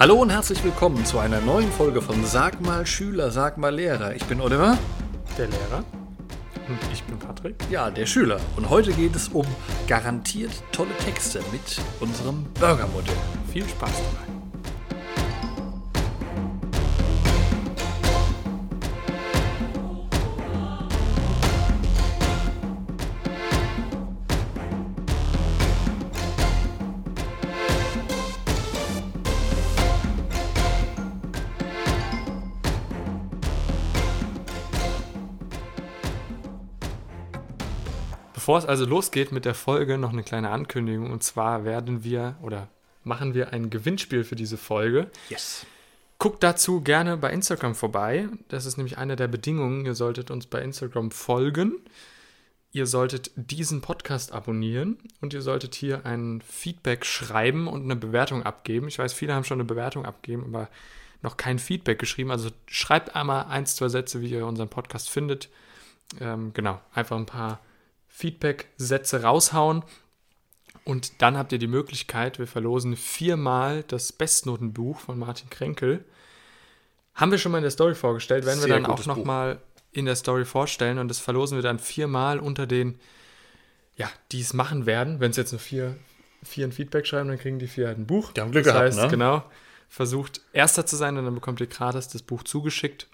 Hallo und herzlich willkommen zu einer neuen Folge von Sag mal Schüler, sag mal Lehrer. Ich bin Oliver. Der Lehrer. Und ich bin Patrick. Ja, der Schüler. Und heute geht es um garantiert tolle Texte mit unserem Burgermodell. Viel Spaß dabei. Bevor es also losgeht mit der Folge, noch eine kleine Ankündigung. Und zwar werden wir oder machen wir ein Gewinnspiel für diese Folge. Yes. Guckt dazu gerne bei Instagram vorbei. Das ist nämlich eine der Bedingungen. Ihr solltet uns bei Instagram folgen. Ihr solltet diesen Podcast abonnieren und ihr solltet hier ein Feedback schreiben und eine Bewertung abgeben. Ich weiß, viele haben schon eine Bewertung abgegeben, aber noch kein Feedback geschrieben. Also schreibt einmal ein, zwei Sätze, wie ihr unseren Podcast findet. Ähm, genau, einfach ein paar Feedback-Sätze raushauen. Und dann habt ihr die Möglichkeit, wir verlosen viermal das Bestnotenbuch von Martin Kränkel. Haben wir schon mal in der Story vorgestellt, werden wir dann auch nochmal in der Story vorstellen und das verlosen wir dann viermal unter den, ja, die es machen werden. Wenn es jetzt nur vier, vier ein Feedback schreiben, dann kriegen die vier halt ein Buch. Die haben Glück das gehabt, heißt, ne? genau, versucht erster zu sein und dann bekommt ihr gratis das Buch zugeschickt.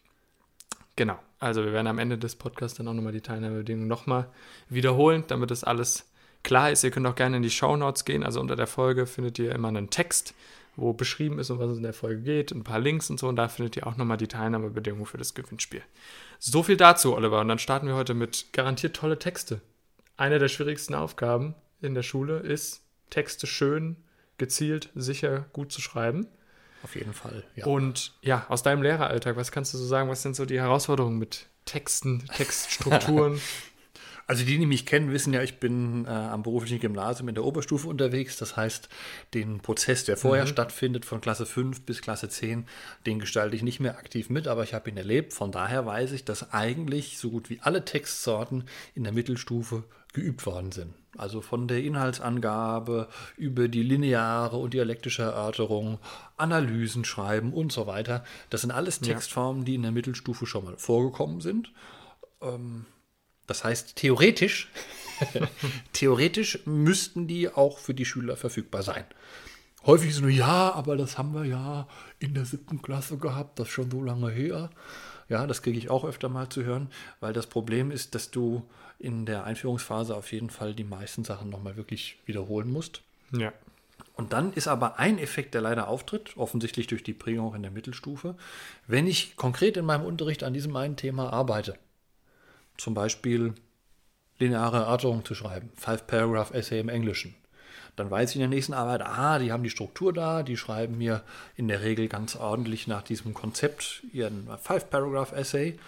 Genau, also wir werden am Ende des Podcasts dann auch nochmal die Teilnahmebedingungen nochmal wiederholen, damit das alles klar ist. Ihr könnt auch gerne in die Show Notes gehen, also unter der Folge findet ihr immer einen Text, wo beschrieben ist, um was es in der Folge geht, ein paar Links und so und da findet ihr auch nochmal die Teilnahmebedingungen für das Gewinnspiel. So viel dazu, Oliver, und dann starten wir heute mit garantiert tolle Texte. Eine der schwierigsten Aufgaben in der Schule ist, Texte schön, gezielt, sicher, gut zu schreiben. Auf jeden Fall. Ja. Und ja, aus deinem Lehreralltag, was kannst du so sagen? Was sind so die Herausforderungen mit Texten, Textstrukturen? Also die, die mich kennen, wissen ja, ich bin äh, am beruflichen Gymnasium in der Oberstufe unterwegs. Das heißt, den Prozess, der vorher Mhm. stattfindet, von Klasse 5 bis Klasse 10, den gestalte ich nicht mehr aktiv mit, aber ich habe ihn erlebt. Von daher weiß ich, dass eigentlich so gut wie alle Textsorten in der Mittelstufe geübt worden sind. Also von der Inhaltsangabe über die lineare und dialektische Erörterung, Analysen schreiben und so weiter. Das sind alles Textformen, die in der Mittelstufe schon mal vorgekommen sind. Das heißt, theoretisch, theoretisch müssten die auch für die Schüler verfügbar sein. Häufig ist nur, ja, aber das haben wir ja in der siebten Klasse gehabt, das ist schon so lange her. Ja, das kriege ich auch öfter mal zu hören, weil das Problem ist, dass du in der Einführungsphase auf jeden Fall die meisten Sachen nochmal wirklich wiederholen musst. ja. Und dann ist aber ein Effekt, der leider auftritt, offensichtlich durch die Prägung in der Mittelstufe, wenn ich konkret in meinem Unterricht an diesem einen Thema arbeite. Zum Beispiel lineare Erörterung zu schreiben, Five-Paragraph-Essay im Englischen. Dann weiß ich in der nächsten Arbeit, ah, die haben die Struktur da, die schreiben mir in der Regel ganz ordentlich nach diesem Konzept ihren Five-Paragraph-Essay.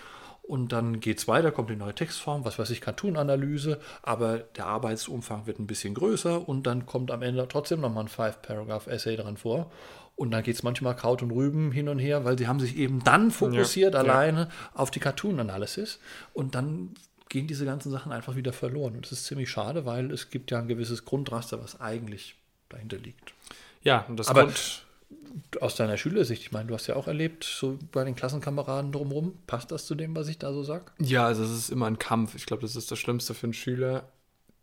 Und dann geht es weiter, kommt die neue Textform, was weiß ich, Cartoon-Analyse, aber der Arbeitsumfang wird ein bisschen größer und dann kommt am Ende trotzdem nochmal ein Five-Paragraph-Essay dran vor. Und dann geht es manchmal Kraut und Rüben hin und her, weil sie haben sich eben dann fokussiert Ja, ja. alleine auf die Cartoon-Analysis und dann gehen diese ganzen Sachen einfach wieder verloren. Und das ist ziemlich schade, weil es gibt ja ein gewisses Grundraster, was eigentlich dahinter liegt. Ja, und das Aber- Grund, Aus deiner Schülersicht, ich meine, du hast ja auch erlebt, so bei den Klassenkameraden drumherum, passt das zu dem, was ich da so sage? ja, also es ist immer ein Kampf. Ich glaube, das ist das Schlimmste für einen Schüler.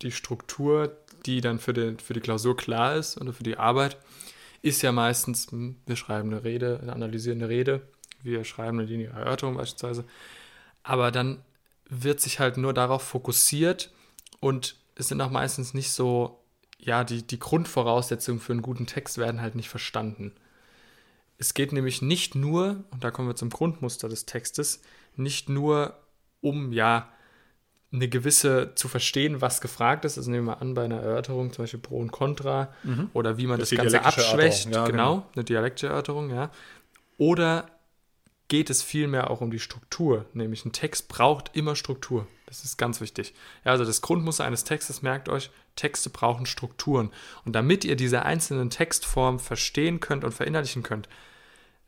Die Struktur, die dann für, den, für die Klausur klar ist oder für die Arbeit, ist ja meistens, hm, wir schreiben eine Rede, eine analysierende Rede, wir schreiben eine lineare Erörterung beispielsweise. Aber dann wird sich halt nur darauf fokussiert und es sind auch meistens nicht so, ja, die, die Grundvoraussetzungen für einen guten Text werden halt nicht verstanden. Es geht nämlich nicht nur, und da kommen wir zum Grundmuster des Textes, nicht nur um, ja, eine gewisse zu verstehen, was gefragt ist. Also nehmen wir an, bei einer Erörterung, zum Beispiel Pro und Contra, oder wie man Das das, Ganze abschwächt. Ja, genau, genau. eine dialektische Erörterung, ja. Oder geht es vielmehr auch um die Struktur, nämlich ein Text braucht immer Struktur. Das ist ganz wichtig. Ja, also das Grundmuster eines Textes, merkt euch, Texte brauchen Strukturen. Und damit ihr diese einzelnen Textformen verstehen könnt und verinnerlichen könnt,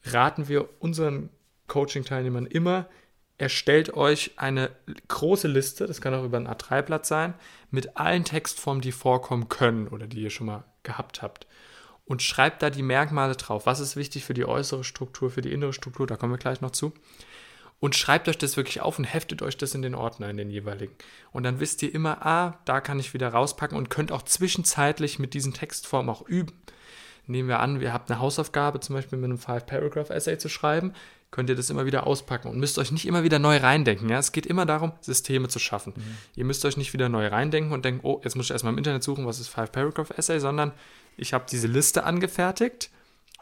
raten wir unseren Coaching-Teilnehmern immer, erstellt euch eine große Liste, das kann auch über ein A3-Blatt sein, mit allen Textformen, die vorkommen können oder die ihr schon mal gehabt habt. und schreibt da die Merkmale drauf. Was ist wichtig für die äußere Struktur, für die innere Struktur? Da kommen wir gleich noch zu. Und schreibt euch das wirklich auf und heftet euch das in den Ordner, in den jeweiligen. Und dann wisst ihr immer, ah, da kann ich wieder rauspacken und könnt auch zwischenzeitlich mit diesen Textformen auch üben. Nehmen wir an, ihr habt eine Hausaufgabe, zum Beispiel mit einem Five-Paragraph-Essay zu schreiben, könnt ihr das immer wieder auspacken und müsst euch nicht immer wieder neu reindenken. Ja? Es geht immer darum, Systeme zu schaffen. Mhm. Ihr müsst euch nicht wieder neu reindenken und denken, oh, jetzt muss ich erstmal im Internet suchen, was ist Five-Paragraph-Essay, sondern ich habe diese Liste angefertigt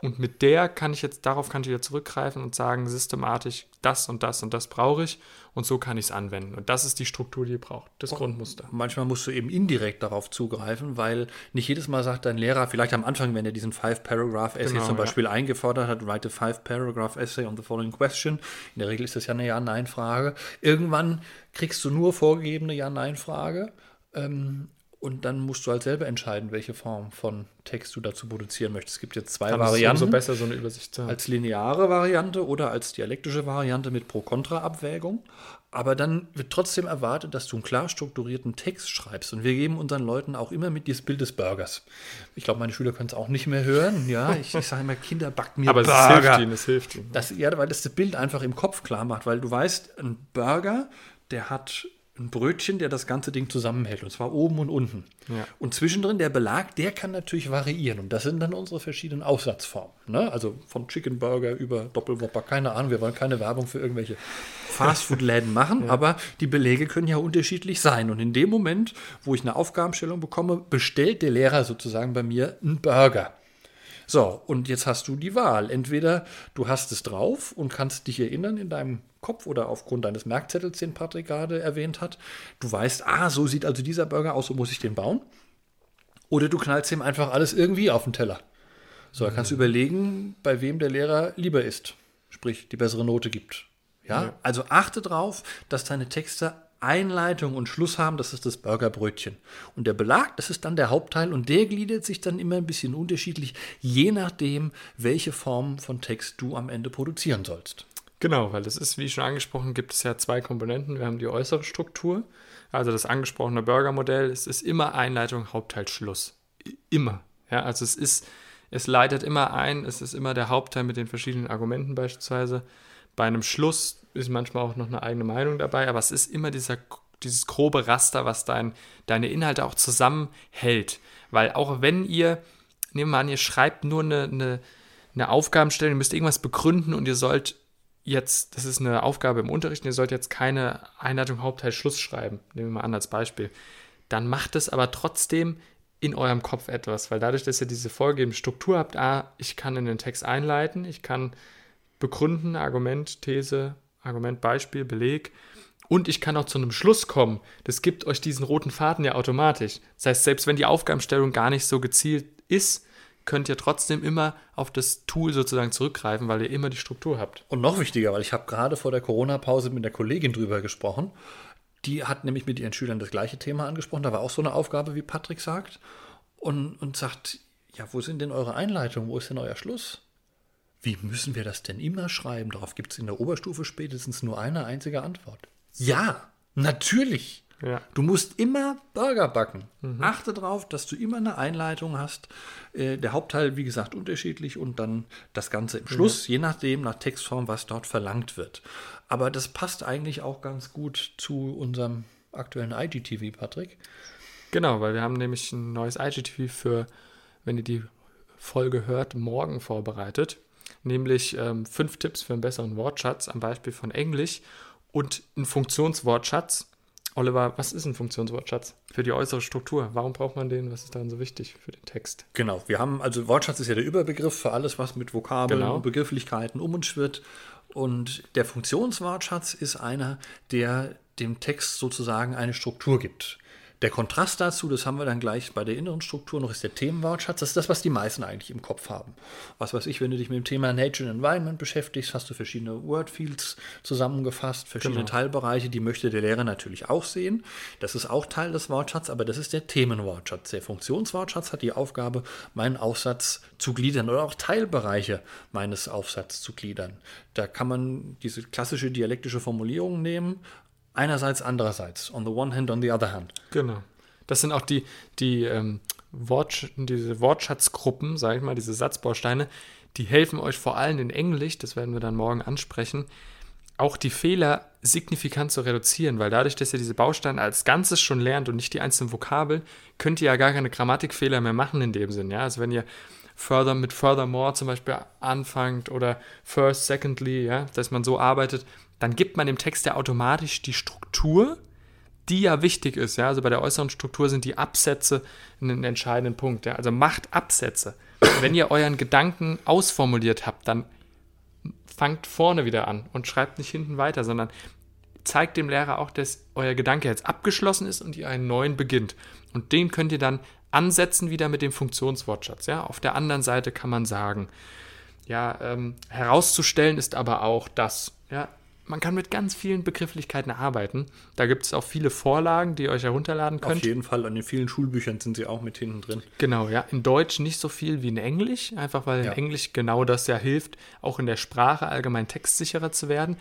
und mit der kann ich jetzt, darauf kann ich wieder zurückgreifen und sagen, systematisch, das und das und das brauche ich und so kann ich es anwenden. Und das ist die Struktur, die ihr braucht, das und Grundmuster. Manchmal musst du eben indirekt darauf zugreifen, weil nicht jedes Mal sagt dein Lehrer, vielleicht am Anfang, wenn er diesen Five-Paragraph-Essay genau, zum Beispiel ja. eingefordert hat, write a Five-Paragraph-Essay on the following question. In der Regel ist das ja eine Ja-Nein-Frage. Irgendwann kriegst du nur vorgegebene Ja-Nein-Frage. Ähm, und dann musst du halt selber entscheiden, welche Form von Text du dazu produzieren möchtest. Es gibt jetzt zwei dann Varianten. Ist besser, so eine Übersicht zu haben. Als lineare Variante oder als dialektische Variante mit Pro-Kontra-Abwägung. Aber dann wird trotzdem erwartet, dass du einen klar strukturierten Text schreibst. Und wir geben unseren Leuten auch immer mit dieses Bild des Burgers. Ich glaube, meine Schüler können es auch nicht mehr hören. Ja, ich, ich sage immer, Kinder, back mir Aber Burger. Aber es hilft ihnen, es hilft ihnen. Das, ja, weil das das Bild einfach im Kopf klar macht. Weil du weißt, ein Burger, der hat ein Brötchen, der das ganze Ding zusammenhält, und zwar oben und unten. Ja. Und zwischendrin der Belag, der kann natürlich variieren. Und das sind dann unsere verschiedenen Aufsatzformen. Ne? Also von Chicken Burger über Doppelwopper, keine Ahnung, wir wollen keine Werbung für irgendwelche Fastfood-Läden machen, ja. aber die Belege können ja unterschiedlich sein. Und in dem Moment, wo ich eine Aufgabenstellung bekomme, bestellt der Lehrer sozusagen bei mir einen Burger. So, und jetzt hast du die Wahl. Entweder du hast es drauf und kannst dich erinnern in deinem Kopf oder aufgrund deines Merkzettels, den Patrick gerade erwähnt hat. Du weißt, ah, so sieht also dieser Burger aus, so muss ich den bauen. Oder du knallst ihm einfach alles irgendwie auf den Teller. So, da kannst du mhm. überlegen, bei wem der Lehrer lieber ist. Sprich, die bessere Note gibt. Ja? ja. Also achte darauf, dass deine Texte Einleitung und Schluss haben, das ist das Burgerbrötchen. Und der Belag, das ist dann der Hauptteil und der gliedert sich dann immer ein bisschen unterschiedlich, je nachdem, welche Form von Text du am Ende produzieren sollst. Genau, weil das ist, wie schon angesprochen, gibt es ja zwei Komponenten. Wir haben die äußere Struktur, also das angesprochene Burgermodell. Es ist immer Einleitung, Hauptteil, Schluss. Immer. Ja, also es ist, es leitet immer ein, es ist immer der Hauptteil mit den verschiedenen Argumenten beispielsweise. Bei einem Schluss ist manchmal auch noch eine eigene Meinung dabei, aber es ist immer dieser, dieses grobe Raster, was dein, deine Inhalte auch zusammenhält. Weil auch wenn ihr, nehmen wir an, ihr schreibt nur eine, eine, eine Aufgabenstellung, ihr müsst irgendwas begründen und ihr sollt jetzt, das ist eine Aufgabe im Unterricht, ihr sollt jetzt keine Einleitung, Hauptteil, Schluss schreiben, nehmen wir mal an als Beispiel. Dann macht es aber trotzdem in eurem Kopf etwas, weil dadurch, dass ihr diese vorgegebene Struktur habt, ah, ich kann in den Text einleiten, ich kann begründen, Argument, These, Argument, Beispiel, Beleg. Und ich kann auch zu einem Schluss kommen. Das gibt euch diesen roten Faden ja automatisch. Das heißt, selbst wenn die Aufgabenstellung gar nicht so gezielt ist, könnt ihr trotzdem immer auf das Tool sozusagen zurückgreifen, weil ihr immer die Struktur habt. Und noch wichtiger, weil ich habe gerade vor der Corona-Pause mit der Kollegin drüber gesprochen. Die hat nämlich mit ihren Schülern das gleiche Thema angesprochen. Da war auch so eine Aufgabe, wie Patrick sagt. Und, und sagt, ja, wo sind denn eure Einleitungen? Wo ist denn euer Schluss? Wie müssen wir das denn immer schreiben? Darauf gibt es in der Oberstufe spätestens nur eine einzige Antwort. Ja, natürlich. Ja. Du musst immer Burger backen. Mhm. Achte darauf, dass du immer eine Einleitung hast. Äh, der Hauptteil, wie gesagt, unterschiedlich und dann das Ganze im Schluss, mhm. je nachdem, nach Textform, was dort verlangt wird. Aber das passt eigentlich auch ganz gut zu unserem aktuellen IGTV, Patrick. Genau, weil wir haben nämlich ein neues IGTV für, wenn ihr die Folge hört, morgen vorbereitet nämlich ähm, fünf Tipps für einen besseren Wortschatz am Beispiel von Englisch und ein Funktionswortschatz. Oliver, was ist ein Funktionswortschatz für die äußere Struktur? Warum braucht man den? Was ist daran so wichtig für den Text? Genau, wir haben, also Wortschatz ist ja der Überbegriff für alles, was mit Vokabeln genau. und Begrifflichkeiten um uns schwirrt. Und der Funktionswortschatz ist einer, der dem Text sozusagen eine Struktur gibt. Der Kontrast dazu, das haben wir dann gleich bei der inneren Struktur noch, ist der Themenwortschatz. Das ist das, was die meisten eigentlich im Kopf haben. Was weiß ich, wenn du dich mit dem Thema Nature and Environment beschäftigst, hast du verschiedene Wordfields zusammengefasst, verschiedene genau. Teilbereiche, die möchte der Lehrer natürlich auch sehen. Das ist auch Teil des Wortschatzes, aber das ist der Themenwortschatz. Der Funktionswortschatz hat die Aufgabe, meinen Aufsatz zu gliedern oder auch Teilbereiche meines Aufsatzes zu gliedern. Da kann man diese klassische dialektische Formulierung nehmen, einerseits, andererseits. On the one hand, on the other hand. Genau. Das sind auch die, die ähm, Wort, diese Wortschatzgruppen, sage ich mal, diese Satzbausteine, die helfen euch vor allem in Englisch, das werden wir dann morgen ansprechen, auch die Fehler signifikant zu reduzieren, weil dadurch, dass ihr diese Bausteine als Ganzes schon lernt und nicht die einzelnen Vokabeln, könnt ihr ja gar keine Grammatikfehler mehr machen in dem Sinn. Ja? Also wenn ihr further mit furthermore zum Beispiel anfangt oder first, secondly, ja, dass man so arbeitet, dann gibt man dem Text ja automatisch die Struktur, die ja wichtig ist. Ja? Also bei der äußeren Struktur sind die Absätze ein entscheidender Punkt. Ja? Also macht Absätze. Wenn ihr euren Gedanken ausformuliert habt, dann fangt vorne wieder an und schreibt nicht hinten weiter, sondern zeigt dem Lehrer auch, dass euer Gedanke jetzt abgeschlossen ist und ihr einen neuen beginnt. Und den könnt ihr dann ansetzen wieder mit dem Funktionswortschatz. Ja? Auf der anderen Seite kann man sagen, ja, ähm, herauszustellen ist aber auch das. Ja, man kann mit ganz vielen Begrifflichkeiten arbeiten. Da gibt es auch viele Vorlagen, die ihr euch herunterladen könnt. Auf jeden Fall, an den vielen Schulbüchern sind sie auch mit hinten drin. Genau, ja. In Deutsch nicht so viel wie in Englisch, einfach weil in Ja. Englisch genau das ja hilft, auch in der Sprache allgemein textsicherer zu werden.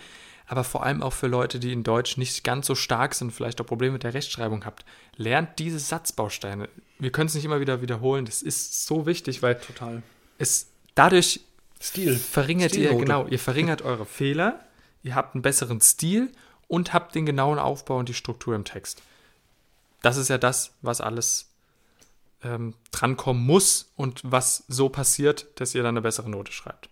Aber vor allem auch für Leute, die in Deutsch nicht ganz so stark sind, vielleicht auch Probleme mit der Rechtschreibung habt. Lernt diese Satzbausteine. Wir können es nicht immer wieder wiederholen. Das ist so wichtig, weil Total. es dadurch Stil. verringert ihr, Stilnote. genau, ihr verringert eure Fehler, ihr habt einen besseren Stil und habt den genauen Aufbau und die Struktur im Text. Das ist ja das, was alles ähm, drankommen muss und was so passiert, dass ihr dann eine bessere Note schreibt.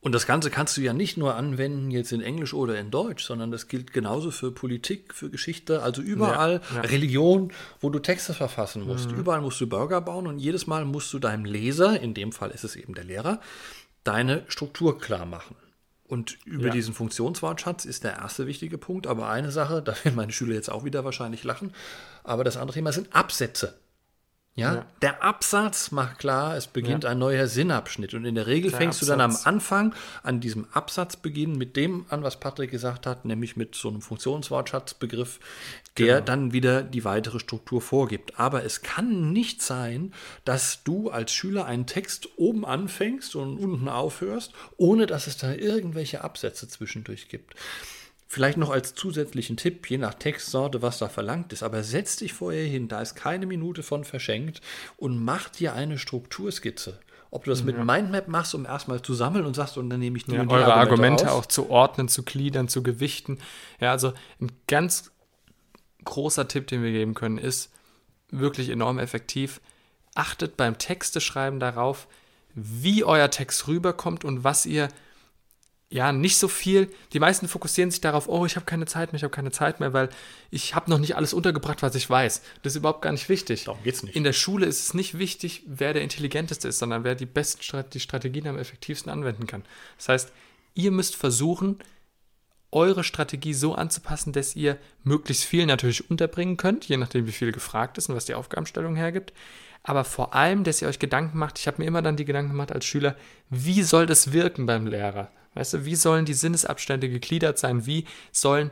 Und das Ganze kannst du ja nicht nur anwenden jetzt in Englisch oder in Deutsch, sondern das gilt genauso für Politik, für Geschichte, also überall, Ja, ja. Religion, wo du Texte verfassen musst. Überall musst du Burger bauen und jedes Mal musst du deinem Leser, in dem Fall ist es eben der Lehrer, deine Struktur klar machen. Und über Ja. diesen Funktionswortschatz ist der erste wichtige Punkt. Aber eine Sache, da werden meine Schüler jetzt auch wieder wahrscheinlich lachen, aber das andere Thema sind Absätze. Ja, Ja. der Absatz macht klar, es beginnt ein neuer Sinnabschnitt. Und in der Regel Der fängst du dann am Absatz. Anfang an diesem Absatzbeginn mit dem an, was Patrick gesagt hat, nämlich mit so einem Funktionswortschatzbegriff, der Genau. dann wieder die weitere Struktur vorgibt. Aber es kann nicht sein, dass du als Schüler einen Text oben anfängst und unten aufhörst, ohne dass es da irgendwelche Absätze zwischendurch gibt. Vielleicht noch als zusätzlichen Tipp, je nach Textsorte, was da verlangt ist, aber setz dich vorher hin, da ist keine Minute von verschenkt und mach dir eine Strukturskizze. Ob du das mit Mindmap machst, um erstmal zu sammeln und sagst, und dann nehme ich die Ja, und die eure Argumente raus. auch zu ordnen, zu gliedern, zu gewichten. Ja, also ein ganz großer Tipp, den wir geben können, ist wirklich enorm effektiv. Achtet beim Texteschreiben darauf, wie euer Text rüberkommt und was ihr ja nicht so viel. Die meisten fokussieren sich darauf, oh, ich habe keine Zeit mehr, ich habe keine Zeit mehr, weil ich habe noch nicht alles untergebracht, was ich weiß. Das ist überhaupt gar nicht wichtig. Darum geht's nicht. In der Schule ist es nicht wichtig, wer der intelligenteste ist, sondern wer die besten die Strategien am effektivsten anwenden kann. Das heißt, ihr müsst versuchen, eure Strategie so anzupassen, dass ihr möglichst viel natürlich unterbringen könnt, je nachdem, wie viel gefragt ist und was die Aufgabenstellung hergibt. Aber vor allem, dass ihr euch Gedanken macht, ich habe mir immer dann die Gedanken gemacht als Schüler, wie soll das wirken beim Lehrer? Weißt du, wie sollen die Sinnesabstände gegliedert sein? Wie sollen,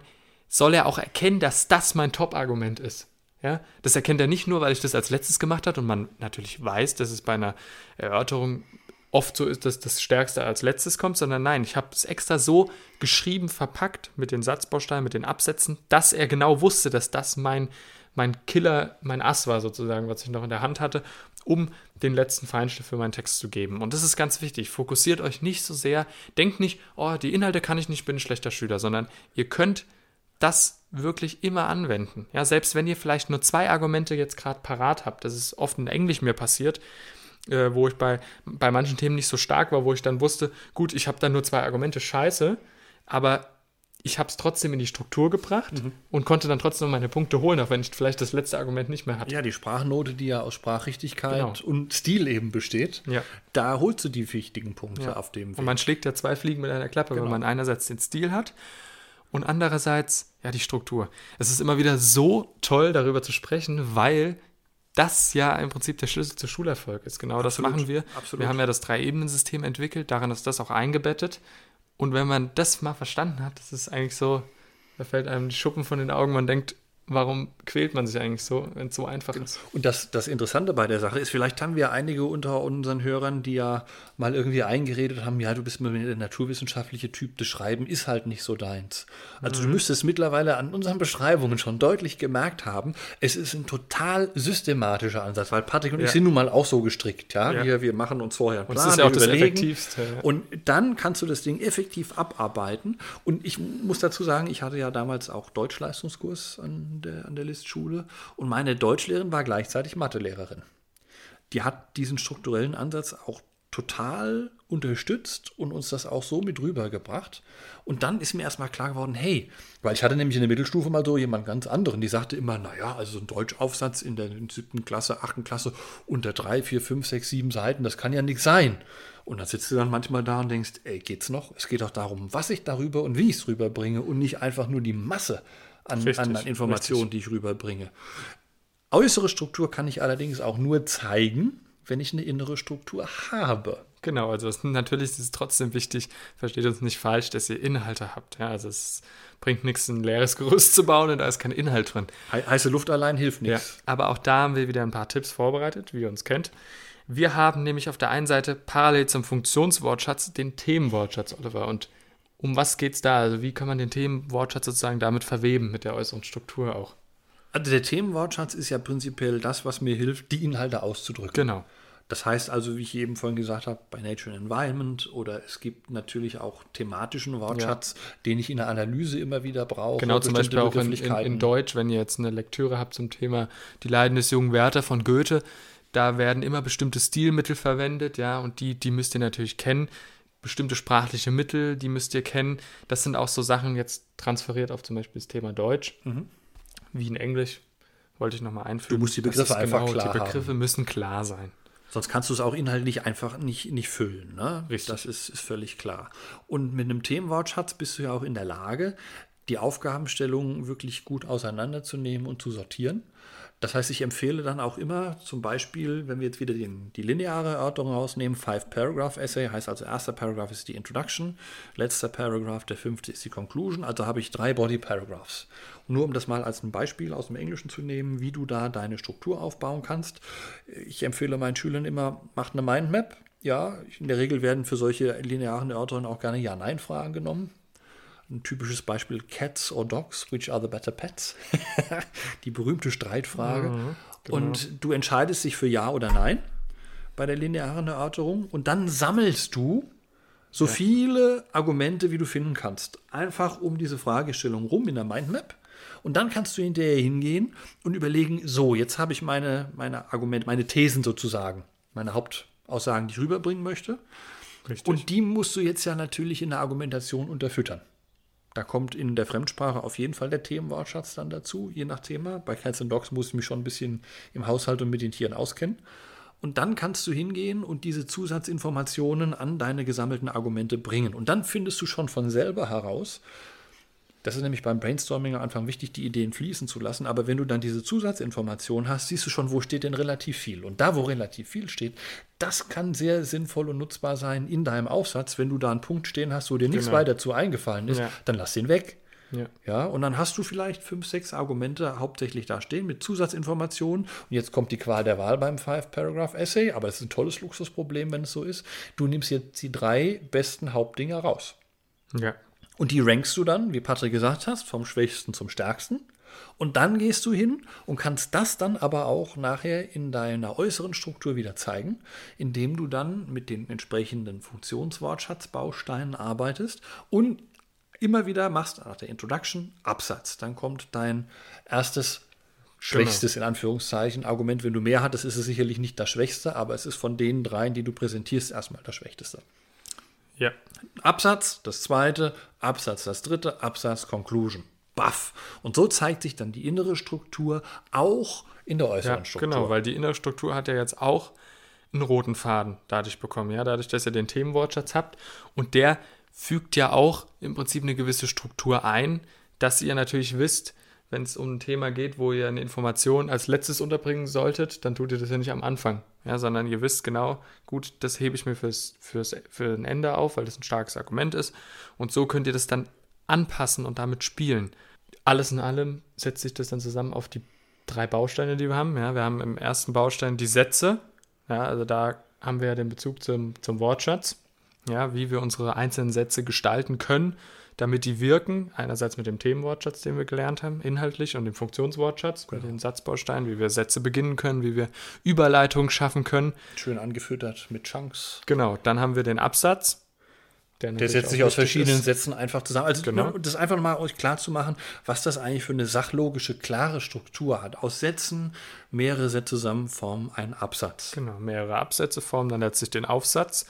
soll er auch erkennen, dass das mein Top-Argument ist? Ja, das erkennt er nicht nur, weil ich das als letztes gemacht habe und man natürlich weiß, dass es bei einer Erörterung oft so ist, dass das Stärkste als letztes kommt, sondern nein, ich habe es extra so geschrieben, verpackt mit den Satzbausteinen, mit den Absätzen, dass er genau wusste, dass das mein, mein Killer, mein Ass war sozusagen, was ich noch in der Hand hatte, um den letzten Feinschliff für meinen Text zu geben. Und das ist ganz wichtig. Fokussiert euch nicht so sehr, denkt nicht, oh, die Inhalte kann ich nicht, bin ein schlechter Schüler, sondern ihr könnt das wirklich immer anwenden. Ja, selbst wenn ihr vielleicht nur zwei Argumente jetzt gerade parat habt, das ist oft in Englisch mir passiert, äh, wo ich bei, bei manchen Themen nicht so stark war, wo ich dann wusste, gut, ich habe dann nur zwei Argumente, scheiße, aber ich habe es trotzdem in die Struktur gebracht und konnte dann trotzdem meine Punkte holen, auch wenn ich vielleicht das letzte Argument nicht mehr hatte. Ja, die Sprachnote, die ja aus Sprachrichtigkeit Genau. und Stil eben besteht, Ja. da holst du die wichtigen Punkte Ja. auf dem Weg. Und man schlägt ja zwei Fliegen mit einer Klappe, Genau. wenn man einerseits den Stil hat und andererseits ja die Struktur. Es ist immer wieder so toll, darüber zu sprechen, weil das ja im Prinzip der Schlüssel zu Schulerfolg ist. Genau Absolut, das machen wir. absolut. Wir haben ja das Drei-Ebenen-System entwickelt, daran ist das auch eingebettet. Und wenn man das mal verstanden hat, das ist eigentlich so, da fällt einem die Schuppen von den Augen, man denkt, warum quält man sich eigentlich so, wenn es so einfach ist? Und das, das Interessante bei der Sache ist, vielleicht haben wir einige unter unseren Hörern, die ja mal irgendwie eingeredet haben, ja, du bist der naturwissenschaftliche Typ, das Schreiben ist halt nicht so deins. Also mhm. du müsstest mittlerweile an unseren Beschreibungen schon deutlich gemerkt haben, es ist ein total systematischer Ansatz, weil Patrick und ja. ich sind nun mal auch so gestrickt, ja. ja. Wir, wir machen uns vorher einen Plan, das ist ja auch das Effektivste. Ja. Und dann kannst du das Ding effektiv abarbeiten. Und ich muss dazu sagen, ich hatte ja damals auch Deutschleistungskurs an der, an der Listschule. Und meine Deutschlehrerin war gleichzeitig Mathelehrerin. Die hat diesen strukturellen Ansatz auch total unterstützt und uns das auch so mit rübergebracht. Und dann ist mir erstmal klar geworden, hey, weil ich hatte nämlich in der Mittelstufe mal so jemand ganz anderen, die sagte immer, naja, also ein Deutschaufsatz in der siebten Klasse, achten Klasse unter drei, vier, fünf, sechs, sieben Seiten, das kann ja nichts sein. Und dann sitzt du dann manchmal da und denkst, ey, geht's noch? Es geht doch darum, was ich darüber und wie ich es rüberbringe und nicht einfach nur die Masse an, richtig, an Informationen, richtig. die ich rüberbringe. Äußere Struktur kann ich allerdings auch nur zeigen, wenn ich eine innere Struktur habe. Genau, also es, natürlich ist es trotzdem wichtig, versteht uns nicht falsch, dass ihr Inhalte habt. Ja, also es bringt nichts, ein leeres Gerüst zu bauen und da ist kein Inhalt drin. He heiße Luft allein hilft nichts. Ja, aber auch da haben wir wieder ein paar Tipps vorbereitet, wie ihr uns kennt. Wir haben nämlich auf der einen Seite parallel zum Funktionswortschatz den Themenwortschatz, Oliver. Und um was geht es da? Also wie kann man den Themenwortschatz sozusagen damit verweben, mit der äußeren Struktur auch? Also der Themenwortschatz ist ja prinzipiell das, was mir hilft, die Inhalte auszudrücken. Genau. Das heißt also, wie ich eben vorhin gesagt habe, bei Nature and Environment oder es gibt natürlich auch thematischen Wortschatz, ja. den ich in der Analyse immer wieder brauche. Genau, zum Beispiel auch in, in, in, Deutsch, wenn ihr jetzt eine Lektüre habt zum Thema Die Leiden des jungen Werther von Goethe, da werden immer bestimmte Stilmittel verwendet, ja, und die, die müsst ihr natürlich kennen. Bestimmte sprachliche Mittel, die müsst ihr kennen. Das sind auch so Sachen jetzt transferiert auf zum Beispiel das Thema Deutsch. Mhm. Wie in Englisch, wollte ich nochmal einführen. Du musst die Begriffe einfach genau, klar Die Begriffe haben. müssen klar sein. Sonst kannst du es auch inhaltlich einfach nicht, nicht füllen. Ne? Richtig. Das ist, ist völlig klar. Und mit einem Themenwortschatz bist du ja auch in der Lage, die Aufgabenstellungen wirklich gut auseinanderzunehmen und zu sortieren. Das heißt, ich empfehle dann auch immer, zum Beispiel, wenn wir jetzt wieder den, die lineare Erörterung rausnehmen, Five-Paragraph-Essay, heißt also erster Paragraph ist die Introduction, letzter Paragraph, der fünfte ist die Conclusion, also habe ich drei Body-Paragraphs. Nur um das mal als ein Beispiel aus dem Englischen zu nehmen, wie du da deine Struktur aufbauen kannst. Ich empfehle meinen Schülern immer, macht eine Mindmap. Ja, in der Regel werden für solche linearen Erörterungen auch gerne Ja-Nein-Fragen genommen. Ein typisches Beispiel Cats or Dogs, which are the better pets? die berühmte Streitfrage. Mhm, genau. Und du entscheidest dich für Ja oder Nein bei der linearen Erörterung und dann sammelst du so ja. viele Argumente, wie du finden kannst. Einfach um diese Fragestellung rum in der Mindmap. Und dann kannst du hinterher hingehen und überlegen, so, jetzt habe ich meine, meine Argumente, meine Thesen sozusagen, meine Hauptaussagen, die ich rüberbringen möchte. Richtig. Und die musst du jetzt ja natürlich in der Argumentation unterfüttern. Da kommt in der Fremdsprache auf jeden Fall der Themenwortschatz dann dazu, je nach Thema. Bei Cats and Dogs muss ich mich schon ein bisschen im Haushalt und mit den Tieren auskennen. Und dann kannst du hingehen und diese Zusatzinformationen an deine gesammelten Argumente bringen. Und dann findest du schon von selber heraus, das ist nämlich beim Brainstorming am Anfang wichtig, die Ideen fließen zu lassen. Aber wenn du dann diese Zusatzinformation hast, siehst du schon, wo steht denn relativ viel. Und da, wo relativ viel steht, das kann sehr sinnvoll und nutzbar sein in deinem Aufsatz. Wenn du da einen Punkt stehen hast, wo dir nichts genau. weiter zu eingefallen ist, ja. dann lass den weg. Ja. ja, und dann hast du vielleicht fünf, sechs Argumente hauptsächlich da stehen mit Zusatzinformationen. Und jetzt kommt die Qual der Wahl beim Five-Paragraph-Essay, aber es ist ein tolles Luxusproblem, wenn es so ist. Du nimmst jetzt die drei besten Hauptdinge raus. Ja. Und die rankst du dann, wie Patrick gesagt hast, vom Schwächsten zum Stärksten. Und dann gehst du hin und kannst das dann aber auch nachher in deiner äußeren Struktur wieder zeigen, indem du dann mit den entsprechenden Funktionswortschatzbausteinen arbeitest und immer wieder machst nach der Introduction Absatz. Dann kommt dein erstes schwächstes genau. in Anführungszeichen Argument. Wenn du mehr hattest, ist es sicherlich nicht das Schwächste, aber es ist von den dreien, die du präsentierst, erstmal das Schwächste. Ja. Absatz, das zweite, Absatz, das dritte, Absatz, Conclusion. Baff. Und so zeigt sich dann die innere Struktur auch in der äußeren ja, Struktur. Genau, weil die innere Struktur hat ja jetzt auch einen roten Faden dadurch bekommen, ja, dadurch, dass ihr den Themenwortschatz habt. Und der fügt ja auch im Prinzip eine gewisse Struktur ein, dass ihr natürlich wisst, wenn es um ein Thema geht, wo ihr eine Information als letztes unterbringen solltet, dann tut ihr das ja nicht am Anfang, ja, sondern ihr wisst genau, gut, das hebe ich mir fürs, fürs, für ein Ende auf, weil das ein starkes Argument ist. Und so könnt ihr das dann anpassen und damit spielen. alles in allem setzt sich das dann zusammen auf die drei Bausteine, die wir haben. Ja, wir haben im ersten Baustein die Sätze. Ja, also da haben wir ja den Bezug zum, zum Wortschatz. Ja, wie wir unsere einzelnen Sätze gestalten können, damit die wirken. Einerseits mit dem Themenwortschatz, den wir gelernt haben, inhaltlich, und dem Funktionswortschatz, genau. mit den Satzbausteinen, wie wir Sätze beginnen können, wie wir Überleitungen schaffen können. Schön angefüttert mit Chunks. Genau, dann haben wir den Absatz. Der, der setzt sich aus verschiedenen ist. Sätzen einfach zusammen. Also genau. Das einfach mal euch klar zu machen, was das eigentlich für eine sachlogische, klare Struktur hat. Aus Sätzen, mehrere Sätze zusammen formen einen Absatz. Genau, mehrere Absätze formen dann letztlich den Aufsatz.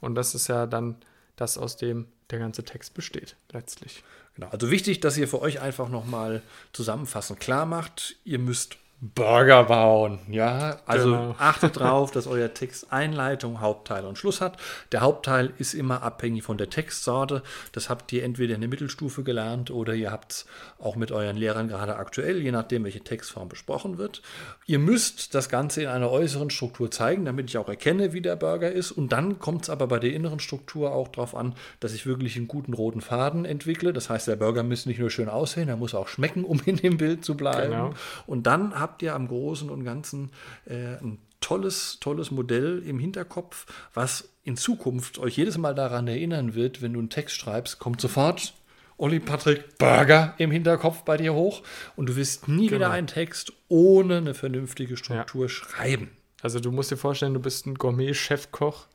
Und das ist ja dann das, aus dem der ganze Text besteht, letztlich. Genau. Also wichtig, dass ihr für euch einfach nochmal zusammenfassend klar macht, ihr müsst Burger bauen. Ja, also genau. achtet darauf, dass euer Text Einleitung, Hauptteil und Schluss hat. Der Hauptteil ist immer abhängig von der Textsorte. Das habt ihr entweder in der Mittelstufe gelernt oder ihr habt es auch mit euren Lehrern gerade aktuell, je nachdem, welche Textform besprochen wird. Ihr müsst das Ganze in einer äußeren Struktur zeigen, damit ich auch erkenne, wie der Burger ist. Und dann kommt es aber bei der inneren Struktur auch darauf an, dass ich wirklich einen guten roten Faden entwickle. Das heißt, der Burger muss nicht nur schön aussehen, er muss auch schmecken, um in dem Bild zu bleiben. Genau. Und dann habt habt ihr am Großen und Ganzen äh, ein tolles, tolles Modell im Hinterkopf, was in Zukunft euch jedes Mal daran erinnern wird, wenn du einen Text schreibst, kommt sofort Olli Patrick Burger im Hinterkopf bei dir hoch und du wirst nie genau. wieder einen Text ohne eine vernünftige Struktur ja. schreiben. Also du musst dir vorstellen, du bist ein Gourmet-Chefkoch,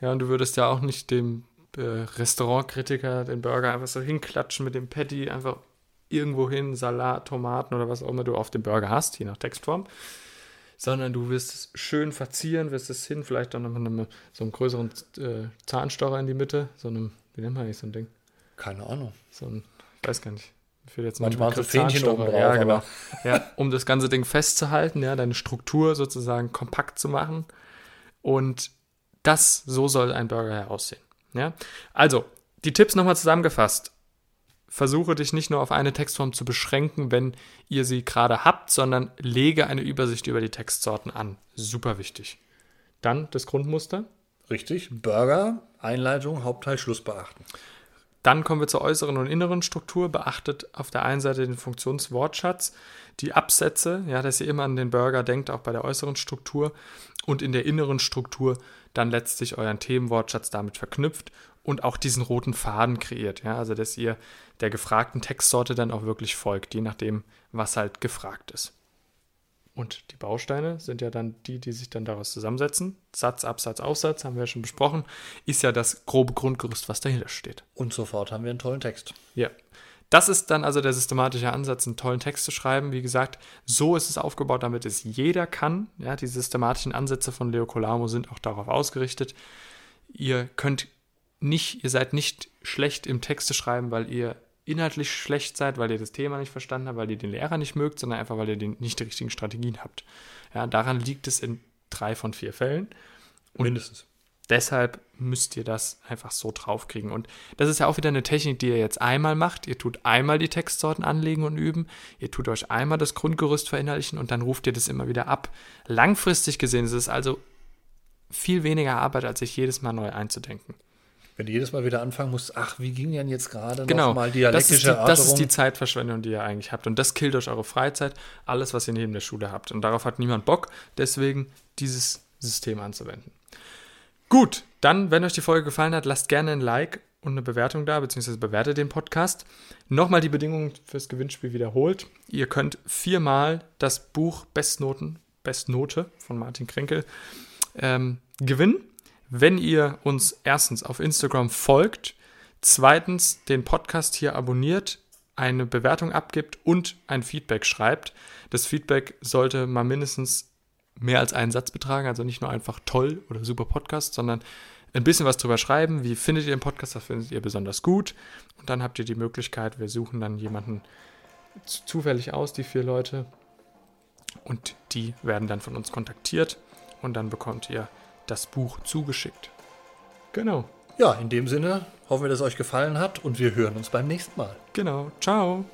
ja, und du würdest ja auch nicht dem äh, Restaurantkritiker den Burger einfach so hinklatschen mit dem Patty, einfach irgendwo hin Salat, Tomaten oder was auch immer du auf dem Burger hast, je nach Textform. Sondern du wirst es schön verzieren, wirst es hin, vielleicht dann noch mit einem, so einem größeren äh, Zahnstocher in die Mitte, so einem, wie nennt man eigentlich so ein Ding? Keine Ahnung. So ein, ich weiß gar nicht. Für jetzt Manchmal so Fähnchen oben drauf, ja, genau. ja, um das ganze Ding festzuhalten, ja, deine Struktur sozusagen kompakt zu machen. Und das, so soll ein Burger heraussehen. Ja? Also, die Tipps nochmal zusammengefasst versuche dich nicht nur auf eine Textform zu beschränken, wenn ihr sie gerade habt, sondern lege eine Übersicht über die Textsorten an. Super wichtig. Dann das Grundmuster. Richtig. Burger, Einleitung, Hauptteil, Schluss beachten. Dann kommen wir zur äußeren und inneren Struktur. Beachtet auf der einen Seite den Funktionswortschatz, die Absätze, ja, dass ihr immer an den Burger denkt, auch bei der äußeren Struktur. Und in der inneren Struktur dann letztlich euren Themenwortschatz damit verknüpft und auch diesen roten Faden kreiert. Ja, also dass ihr der gefragten Textsorte dann auch wirklich folgt, je nachdem, was halt gefragt ist. Und die Bausteine sind ja dann die, die sich dann daraus zusammensetzen. Satz, Absatz, Aufsatz, haben wir ja schon besprochen, ist ja das grobe Grundgerüst, was dahinter steht. Und sofort haben wir einen tollen Text. Ja. Das ist dann also der systematische Ansatz, einen tollen Text zu schreiben. Wie gesagt, so ist es aufgebaut, damit es jeder kann. Ja, die systematischen Ansätze von Leo Colamo sind auch darauf ausgerichtet. Ihr könnt nicht, ihr seid nicht schlecht im Texte schreiben, weil ihr inhaltlich schlecht seid, weil ihr das Thema nicht verstanden habt, weil ihr den Lehrer nicht mögt, sondern einfach, weil ihr den, nicht die richtigen Strategien habt. Ja, daran liegt es in drei von vier Fällen. Und Mindestens. Deshalb müsst ihr das einfach so draufkriegen. Und das ist ja auch wieder eine Technik, die ihr jetzt einmal macht. Ihr tut einmal die Textsorten anlegen und üben. Ihr tut euch einmal das Grundgerüst verinnerlichen und dann ruft ihr das immer wieder ab. Langfristig gesehen ist es also viel weniger Arbeit, als sich jedes Mal neu einzudenken. Wenn du jedes Mal wieder anfangen musst, ach, wie ging denn jetzt gerade genau. nochmal dialektische das die, das ist die Zeitverschwendung, die ihr eigentlich habt. Und das killt euch eure Freizeit, alles, was ihr neben der Schule habt. Und darauf hat niemand Bock, deswegen dieses System anzuwenden. Gut, dann, wenn euch die Folge gefallen hat, lasst gerne ein Like und eine Bewertung da, beziehungsweise bewertet den Podcast. Nochmal die Bedingungen fürs Gewinnspiel wiederholt. Ihr könnt viermal das Buch Bestnoten, Bestnote von Martin Krenkel ähm, gewinnen wenn ihr uns erstens auf Instagram folgt, zweitens den Podcast hier abonniert, eine Bewertung abgibt und ein Feedback schreibt. Das Feedback sollte mal mindestens mehr als einen Satz betragen, also nicht nur einfach toll oder super Podcast, sondern ein bisschen was drüber schreiben. Wie findet ihr den Podcast? Das findet ihr besonders gut. Und dann habt ihr die Möglichkeit, wir suchen dann jemanden zufällig aus, die vier Leute. Und die werden dann von uns kontaktiert. Und dann bekommt ihr das Buch zugeschickt. Genau. Ja, in dem Sinne hoffen wir, dass es euch gefallen hat und wir hören uns beim nächsten Mal. Genau. Ciao.